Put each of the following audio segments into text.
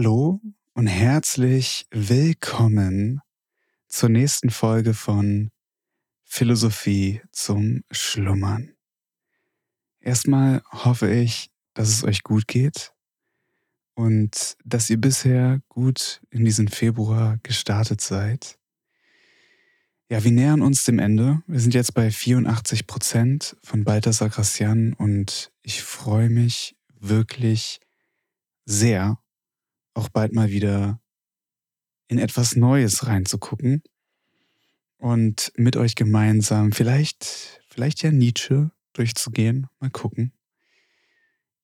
Hallo und herzlich willkommen zur nächsten Folge von Philosophie zum Schlummern. Erstmal hoffe ich, dass es euch gut geht und dass ihr bisher gut in diesen Februar gestartet seid. Ja, wir nähern uns dem Ende. Wir sind jetzt bei 84 Prozent von Balthasar Gracian und ich freue mich wirklich sehr, auch bald mal wieder in etwas Neues reinzugucken und mit euch gemeinsam vielleicht, vielleicht ja Nietzsche durchzugehen. Mal gucken.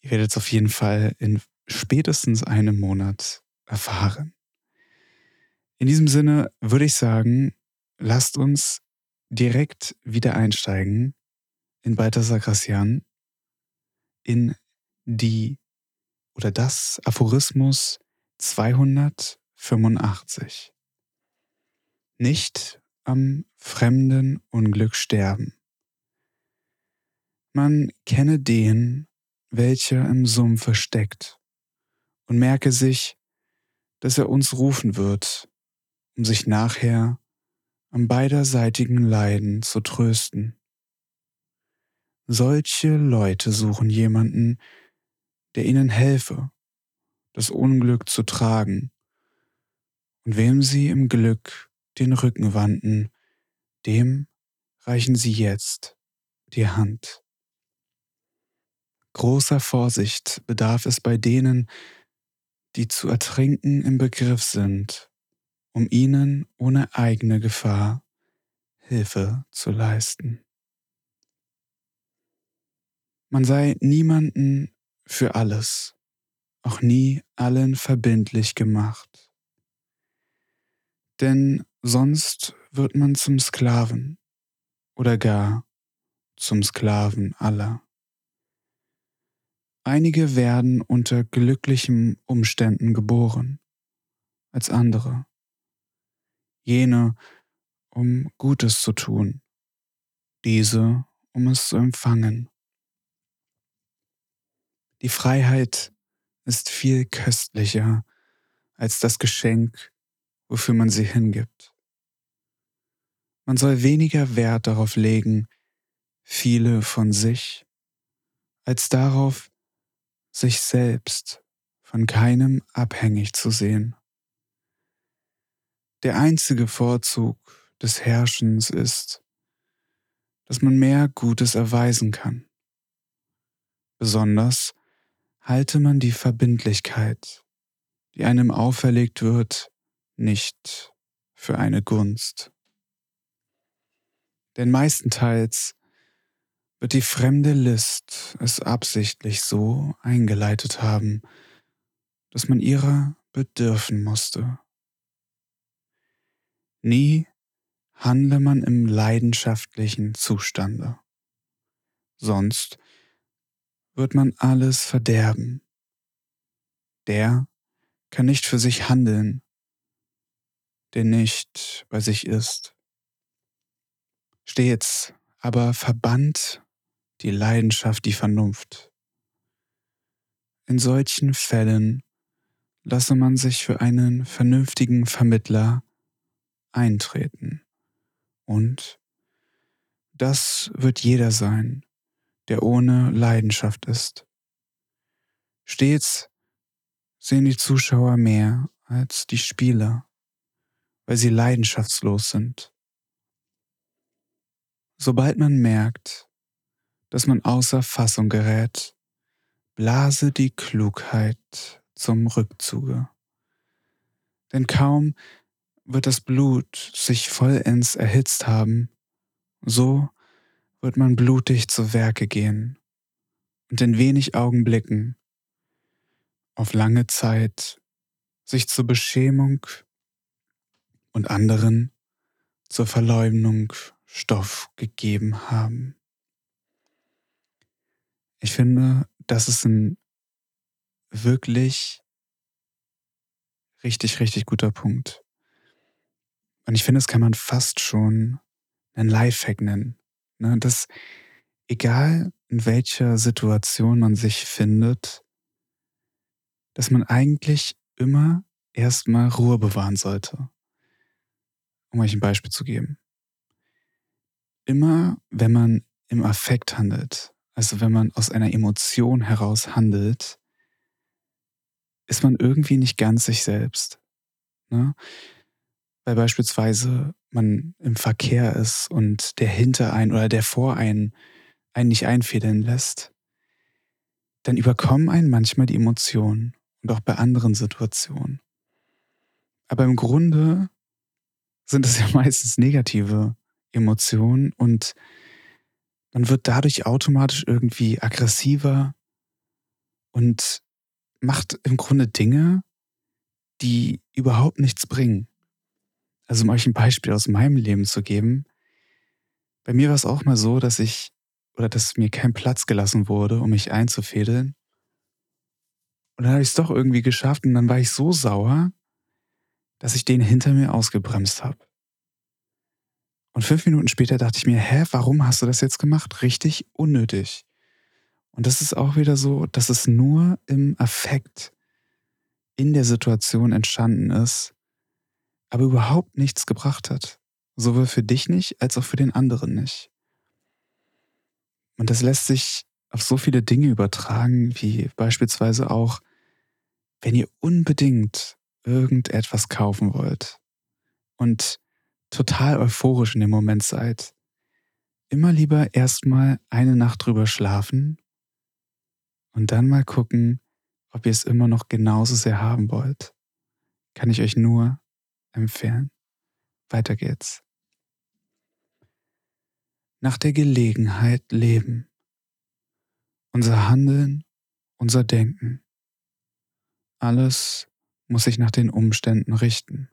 Ihr werdet es auf jeden Fall in spätestens einem Monat erfahren. In diesem Sinne würde ich sagen, lasst uns direkt wieder einsteigen in Balthasar Gracian, in die oder das Aphorismus 285. Nicht am fremden Unglück sterben. Man kenne den, welcher im Sumpfe steckt, und merke sich, dass er uns rufen wird, um sich nachher am beiderseitigen Leiden zu trösten. Solche Leute suchen jemanden, der ihnen helfe, das Unglück zu tragen, und wem sie im Glück den Rücken wandten, dem reichen sie jetzt die Hand. Großer Vorsicht bedarf es bei denen, die zu ertrinken im Begriff sind um ihnen ohne eigene Gefahr Hilfe zu leisten. Man sei niemanden für alles, auch nie allen verbindlich gemacht. Denn sonst wird man zum Sklaven oder gar zum Sklaven aller. Einige werden unter glücklichen Umständen geboren als andere jene, um Gutes zu tun, diese, um es zu empfangen. Die Freiheit ist viel köstlicher als das Geschenk, wofür man sie hingibt. Man soll weniger Wert darauf legen, viele von sich, als darauf, sich selbst von keinem abhängig zu sehen. Der einzige Vorzug des Herrschens ist, dass man mehr Gutes erweisen kann. Besonders halte man die Verbindlichkeit, die einem auferlegt wird, nicht für eine Gunst. Denn meistenteils wird die fremde List es absichtlich so eingeleitet haben, dass man ihrer bedürfen musste. Nie handle man im leidenschaftlichen Zustande. Sonst wird man alles verderben. Der kann nicht für sich handeln, der nicht bei sich ist. Stets aber verbannt die Leidenschaft die Vernunft. In solchen Fällen lasse man sich für einen vernünftigen Vermittler eintreten. Und das wird jeder sein, der ohne Leidenschaft ist. Stets sehen die Zuschauer mehr als die Spieler, weil sie leidenschaftslos sind. Sobald man merkt, dass man außer Fassung gerät, blase die Klugheit zum Rückzuge. Denn kaum wird das Blut sich vollends erhitzt haben, so wird man blutig zu Werke gehen und in wenig Augenblicken auf lange Zeit sich zur Beschämung und anderen zur Verleumdung Stoff gegeben haben. Ich finde, das ist ein wirklich richtig, richtig guter Punkt. Und ich finde, das kann man fast schon einen Lifehack nennen. Ne? Dass egal in welcher Situation man sich findet, dass man eigentlich immer erstmal Ruhe bewahren sollte. Um euch ein Beispiel zu geben. Immer wenn man im Affekt handelt, also wenn man aus einer Emotion heraus handelt, ist man irgendwie nicht ganz sich selbst. Ne? Weil beispielsweise man im Verkehr ist und der hinter einen oder der vor einen einen nicht einfädeln lässt, dann überkommen einen manchmal die Emotionen und auch bei anderen Situationen. Aber im Grunde sind es ja meistens negative Emotionen und man wird dadurch automatisch irgendwie aggressiver und macht im Grunde Dinge, die überhaupt nichts bringen. Also um euch ein Beispiel aus meinem Leben zu geben. Bei mir war es auch mal so, dass ich oder dass mir kein Platz gelassen wurde, um mich einzufädeln. Und dann habe ich es doch irgendwie geschafft und dann war ich so sauer, dass ich den hinter mir ausgebremst habe. Und fünf Minuten später dachte ich mir, hä, warum hast du das jetzt gemacht? Richtig unnötig. Und das ist auch wieder so, dass es nur im Affekt in der Situation entstanden ist, aber überhaupt nichts gebracht hat. Sowohl für dich nicht, als auch für den anderen nicht. Und das lässt sich auf so viele Dinge übertragen, wie beispielsweise auch, wenn ihr unbedingt irgendetwas kaufen wollt und total euphorisch in dem Moment seid, immer lieber erstmal eine Nacht drüber schlafen und dann mal gucken, ob ihr es immer noch genauso sehr haben wollt. Kann ich euch nur empfehlen. Weiter geht's. Nach der Gelegenheit leben. Unser Handeln, unser Denken. Alles muss sich nach den Umständen richten.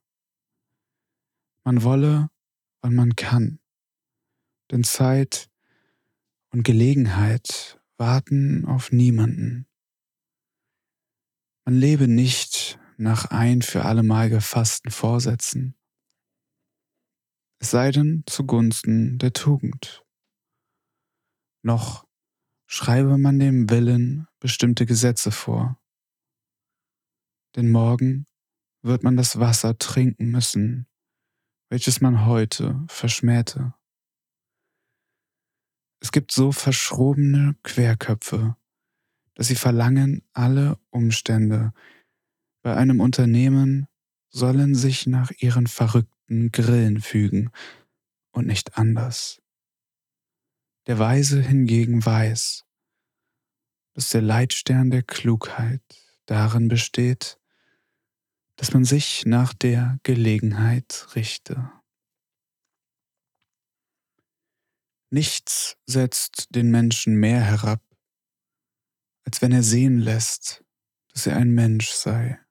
Man wolle, wann man kann. Denn Zeit und Gelegenheit warten auf niemanden. Man lebe nicht nach ein für allemal gefassten Vorsätzen, es sei denn zugunsten der Tugend. Noch schreibe man dem Willen bestimmte Gesetze vor, denn morgen wird man das Wasser trinken müssen, welches man heute verschmähte. Es gibt so verschrobene Querköpfe, dass sie verlangen, alle Umstände bei einem Unternehmen sollen sich nach ihren verrückten Grillen fügen und nicht anders. Der Weise hingegen weiß, dass der Leitstern der Klugheit darin besteht, dass man sich nach der Gelegenheit richte. Nichts setzt den Menschen mehr herab, als wenn er sehen lässt, dass er ein Mensch sei.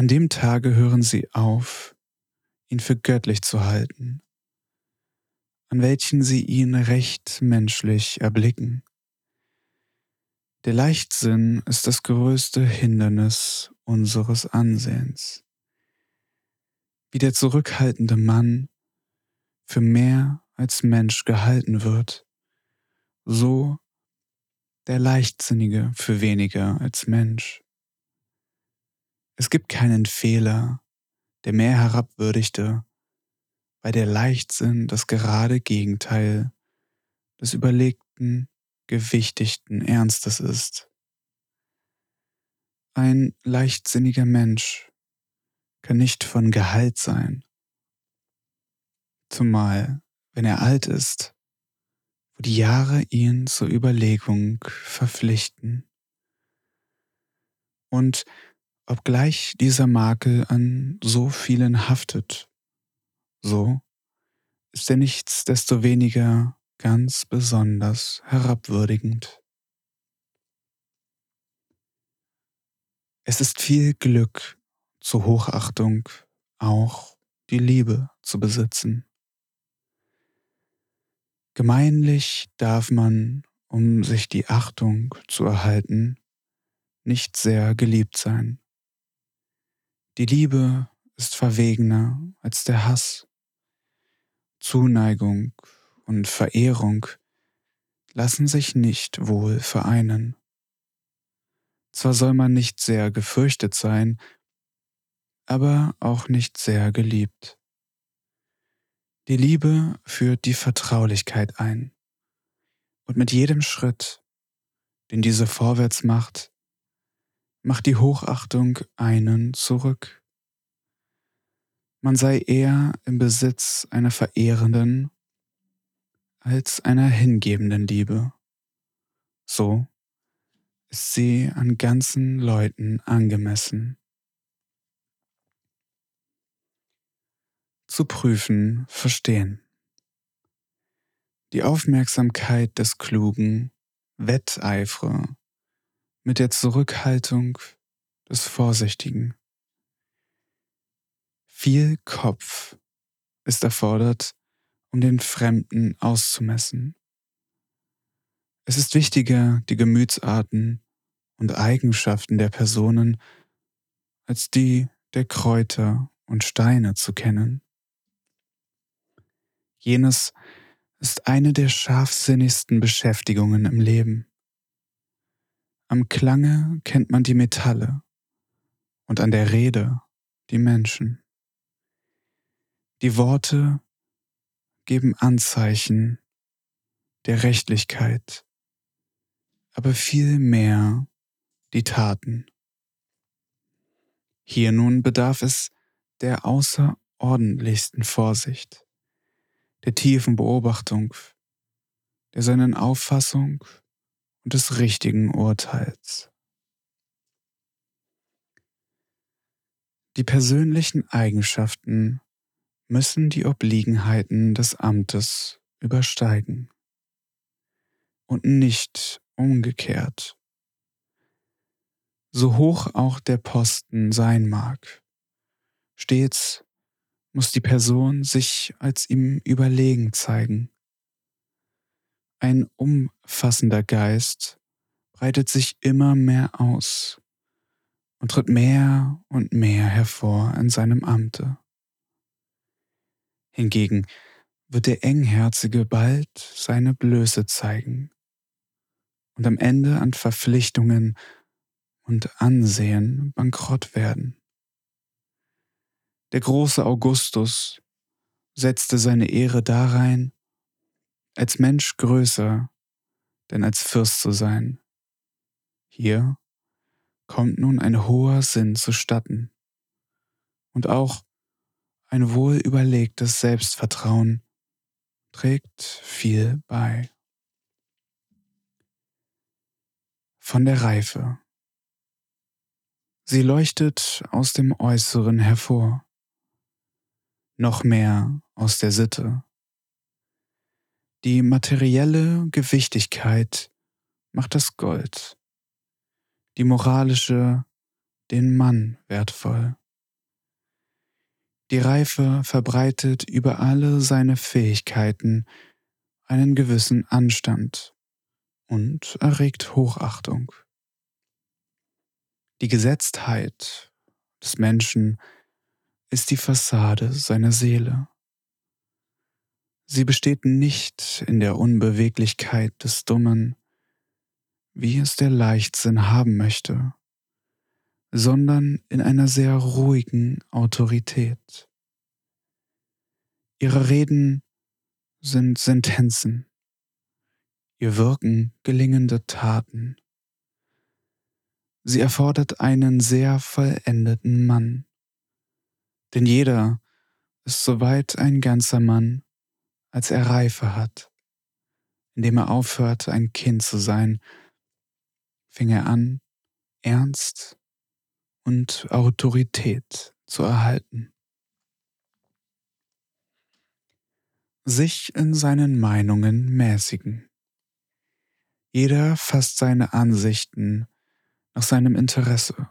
An dem Tage hören sie auf, ihn für göttlich zu halten, an welchen sie ihn recht menschlich erblicken. Der Leichtsinn ist das größte Hindernis unseres Ansehens. Wie der zurückhaltende Mann für mehr als Mensch gehalten wird, so der Leichtsinnige für weniger als Mensch. Es gibt keinen Fehler, der mehr herabwürdigte, weil der Leichtsinn das gerade Gegenteil des überlegten, gewichtigten Ernstes ist. Ein leichtsinniger Mensch kann nicht von Gehalt sein, zumal wenn er alt ist wo die Jahre ihn zur Überlegung verpflichten. Und obgleich dieser Makel an so vielen haftet, so ist er nichtsdestoweniger ganz besonders herabwürdigend. Es ist viel Glück zur Hochachtung auch die Liebe zu besitzen. Gemeinlich darf man, um sich die Achtung zu erhalten, nicht sehr geliebt sein. Die Liebe ist verwegener als der Hass. Zuneigung und Verehrung lassen sich nicht wohl vereinen. Zwar soll man nicht sehr gefürchtet sein, aber auch nicht sehr geliebt. Die Liebe führt die Vertraulichkeit ein. Und mit jedem Schritt, den diese vorwärts macht, macht die Hochachtung einen zurück. Man sei eher im Besitz einer verehrenden als einer hingebenden Liebe. So ist sie an ganzen Leuten angemessen. Zu prüfen, verstehen. Die Aufmerksamkeit des Klugen wetteifre mit der Zurückhaltung des Vorsichtigen. Viel Kopf ist erfordert, um den Fremden auszumessen. Es ist wichtiger, die Gemütsarten und Eigenschaften der Personen als die der Kräuter und Steine zu kennen. Jenes ist eine der scharfsinnigsten Beschäftigungen im Leben. Am Klange kennt man die Metalle und an der Rede die Menschen. Die Worte geben Anzeichen der Rechtlichkeit, aber viel mehr die Taten. Hier nun bedarf es der außerordentlichsten Vorsicht, der tiefen Beobachtung, der seinen Auffassung und des richtigen Urteils. Die persönlichen Eigenschaften müssen die Obliegenheiten des Amtes übersteigen und nicht umgekehrt. So hoch auch der Posten sein mag, stets muss die Person sich als ihm überlegen zeigen. Ein umfassender Geist breitet sich immer mehr aus und tritt mehr und mehr hervor in seinem Amte. Hingegen wird der Engherzige bald seine Blöße zeigen und am Ende an Verpflichtungen und Ansehen bankrott werden. Der große Augustus setzte seine Ehre darein, als Mensch größer denn als Fürst zu sein. Hier kommt nun ein hoher Sinn zustatten und auch ein wohl überlegtes Selbstvertrauen trägt viel bei. Von der Reife. Sie leuchtet aus dem Äußeren hervor, noch mehr aus der Sitte. Die materielle Gewichtigkeit macht das Gold, die moralische den Mann wertvoll. Die Reife verbreitet über alle seine Fähigkeiten einen gewissen Anstand und erregt Hochachtung. Die Gesetztheit des Menschen ist die Fassade seiner Seele. Sie besteht nicht in der Unbeweglichkeit des Dummen, wie es der Leichtsinn haben möchte, sondern in einer sehr ruhigen Autorität. Ihre Reden sind Sentenzen, ihr Wirken gelingende Taten. Sie erfordert einen sehr vollendeten Mann, denn jeder ist soweit ein ganzer Mann, als er Reife hat. Indem er aufhörte, ein Kind zu sein, fing er an, ernst und Autorität zu erhalten. Sich in seinen Meinungen mäßigen. Jeder fasst seine Ansichten nach seinem Interesse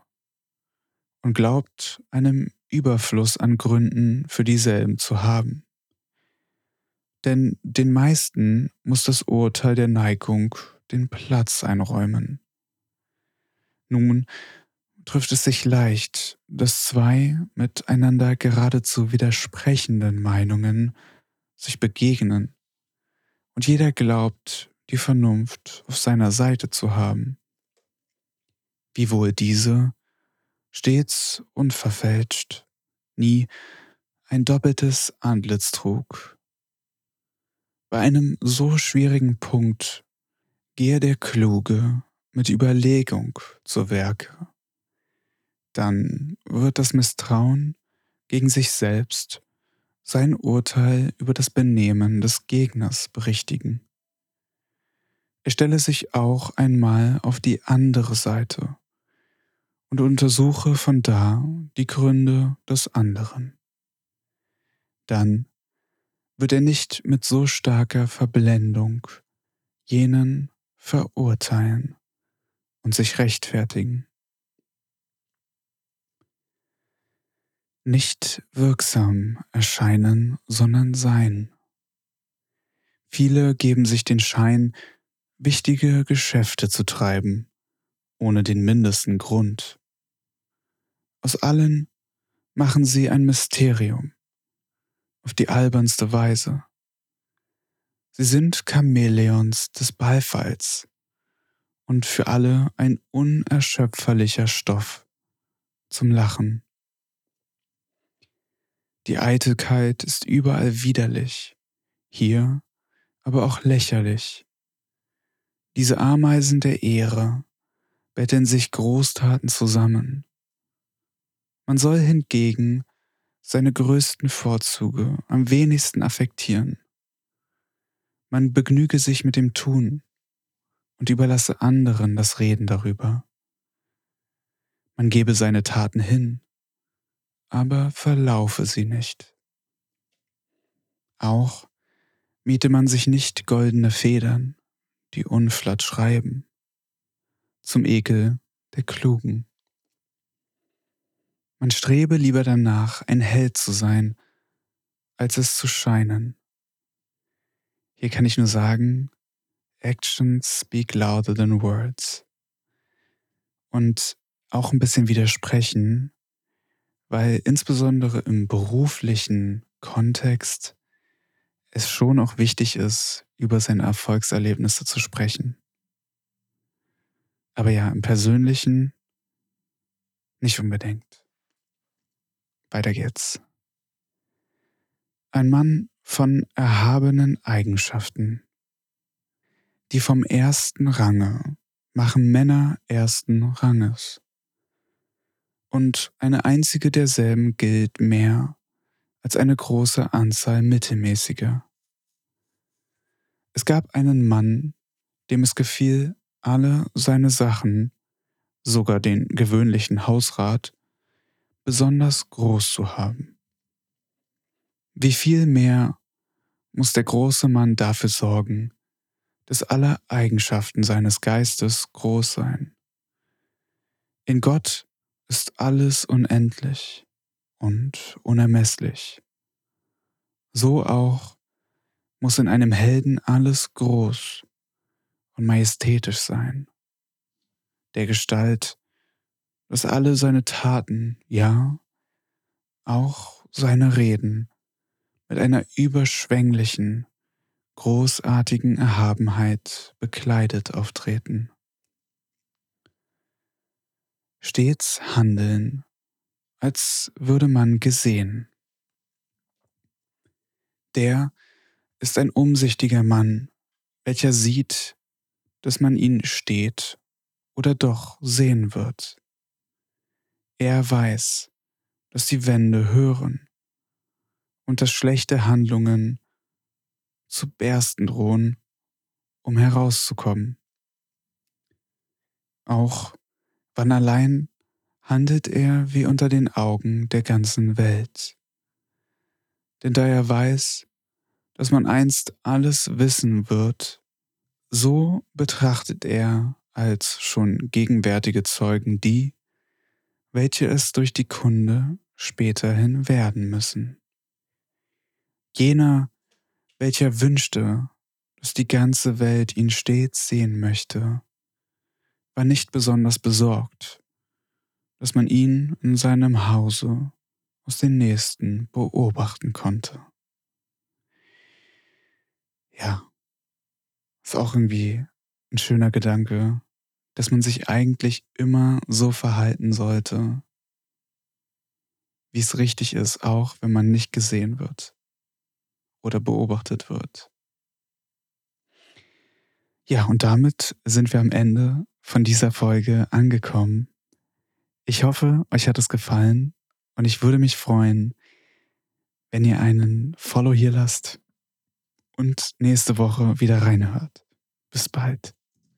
und glaubt einem Überfluss an Gründen für dieselben zu haben. Denn den meisten muss das Urteil der Neigung den Platz einräumen. Nun trifft es sich leicht, dass zwei miteinander geradezu widersprechenden Meinungen sich begegnen und jeder glaubt, die Vernunft auf seiner Seite zu haben. wiewohl diese stets unverfälscht, nie ein doppeltes Antlitz trug. Bei einem so schwierigen Punkt gehe der Kluge mit Überlegung zu Werke. Dann wird das Misstrauen gegen sich selbst sein Urteil über das Benehmen des Gegners berichtigen. Er stelle sich auch einmal auf die andere Seite und untersuche von da die Gründe des anderen. Dann wird er nicht mit so starker Verblendung jenen verurteilen und sich rechtfertigen. Nicht wirksam erscheinen, sondern sein. Viele geben sich den Schein, wichtige Geschäfte zu treiben, ohne den mindesten Grund. Aus allen machen sie ein Mysterium, auf die albernste Weise. Sie sind Chamäleons des Beifalls und für alle ein unerschöpferlicher Stoff zum Lachen. Die Eitelkeit ist überall widerlich, hier aber auch lächerlich. Diese Ameisen der Ehre betteln sich Großtaten zusammen. Man soll hingegen seine größten Vorzüge am wenigsten affektieren. Man begnüge sich mit dem Tun und überlasse anderen das Reden darüber. Man gebe seine Taten hin, aber verlaufe sie nicht. Auch miete man sich nicht goldene Federn, die unflatt schreiben, zum Ekel der Klugen. Man strebe lieber danach, ein Held zu sein, als es zu scheinen. Hier kann ich nur sagen, Actions speak louder than words. Und auch ein bisschen widersprechen, weil insbesondere im beruflichen Kontext es schon auch wichtig ist, über seine Erfolgserlebnisse zu sprechen. Aber ja, im persönlichen nicht unbedingt. Weiter geht's. Ein Mann von erhabenen Eigenschaften. Die vom ersten Range machen Männer ersten Ranges. Und eine einzige derselben gilt mehr als eine große Anzahl mittelmäßiger. Es gab einen Mann, dem es gefiel, alle seine Sachen, sogar den gewöhnlichen Hausrat, besonders groß zu haben. Wie viel mehr muss der große Mann dafür sorgen, dass alle Eigenschaften seines Geistes groß seien. In Gott ist alles unendlich und unermesslich. So auch muss in einem Helden alles groß und majestätisch sein. Der Gestalt, dass alle seine Taten, ja, auch seine Reden mit einer überschwänglichen, großartigen Erhabenheit bekleidet auftreten. Stets handeln, als würde man gesehen. Der ist ein umsichtiger Mann, welcher sieht, dass man ihn steht oder doch sehen wird. Er weiß, dass die Wände hören und dass schlechte Handlungen zu bersten drohen, um herauszukommen. Auch wann allein handelt er wie unter den Augen der ganzen Welt. Denn da er weiß, dass man einst alles wissen wird, so betrachtet er als schon gegenwärtige Zeugen die, welche es durch die Kunde späterhin werden müssen. Jener, welcher wünschte, dass die ganze Welt ihn stets sehen möchte, war nicht besonders besorgt, dass man ihn in seinem Hause aus den Nächsten beobachten konnte. Ja, ist auch irgendwie ein schöner Gedanke, dass man sich eigentlich immer so verhalten sollte, wie es richtig ist, auch wenn man nicht gesehen wird oder beobachtet wird. Ja, und damit sind wir am Ende von dieser Folge angekommen. Ich hoffe, euch hat es gefallen und ich würde mich freuen, wenn ihr einen Follow hier lasst und nächste Woche wieder reinhört. Bis bald.